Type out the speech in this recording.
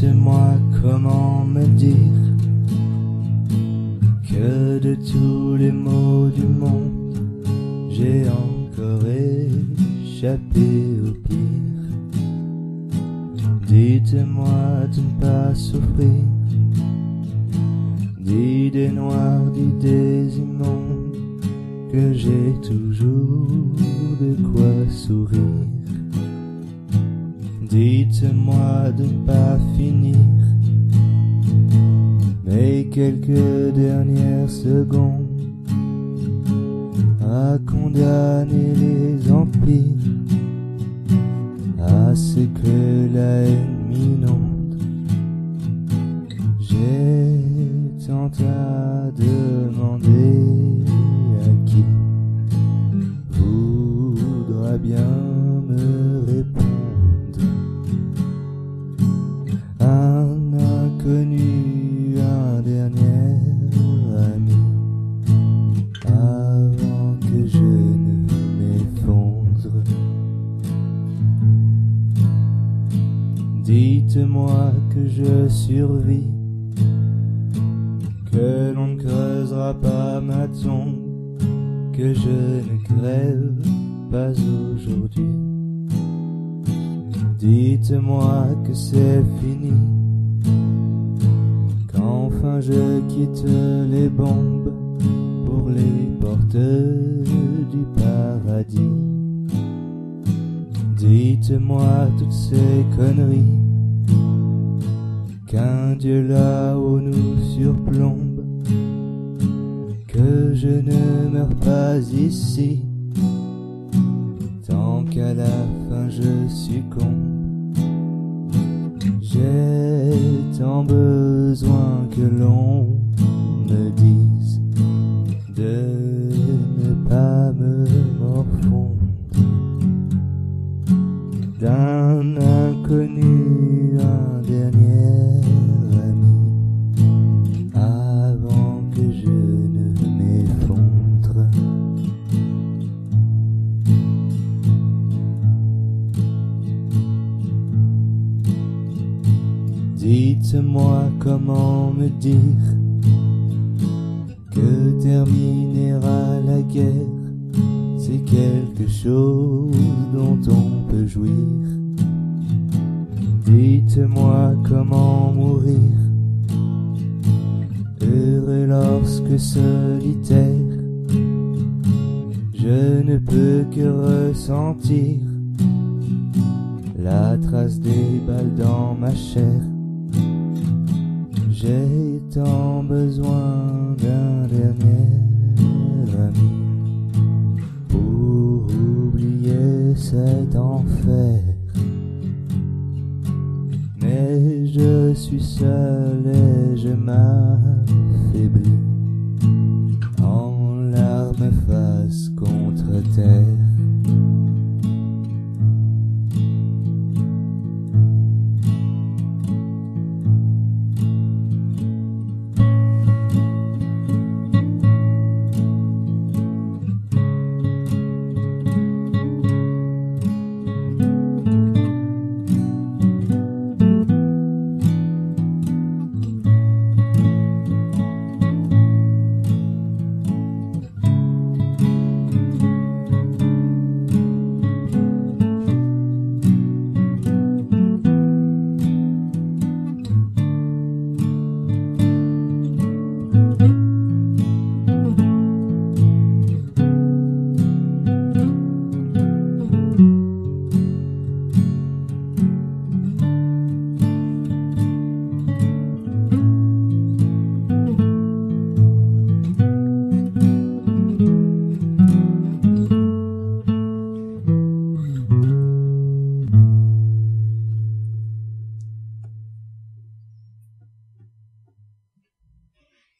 Dites-moi comment me dire que de tous les maux du monde, j'ai encore échappé au pire. Dites-moi de ne pas souffrir d'idées noires, d'idées immondes, que j'ai toujours de quoi sourire. Dites-moi de ne pas finir. Mes quelques dernières secondes. À condamner les empires, à ce que la haine m'inonde. J'ai tant à demander Dites-moi que je survis, que l'on ne creusera pas ma tombe, que je ne crève pas aujourd'hui. Dites-moi que c'est fini, qu'enfin je quitte les bombes pour les portes du paradis. Dites-moi toutes ces conneries qu'un Dieu là-haut nous surplombe, que je ne meurs pas ici, tant qu'à la fin je succombe. J'ai tant besoin que l'on d'un inconnu, un dernier ami, avant que je ne m'effondre. Dites-moi comment me dire que terminera la guerre, c'est quelque chose dont on peut jouir. Dites-moi comment mourir, heureux lorsque solitaire, je ne peux que ressentir la trace des balles dans ma chair. J'ai tant besoin d'un Mais je suis seul et je m'affaiblis en larmes face contre terre.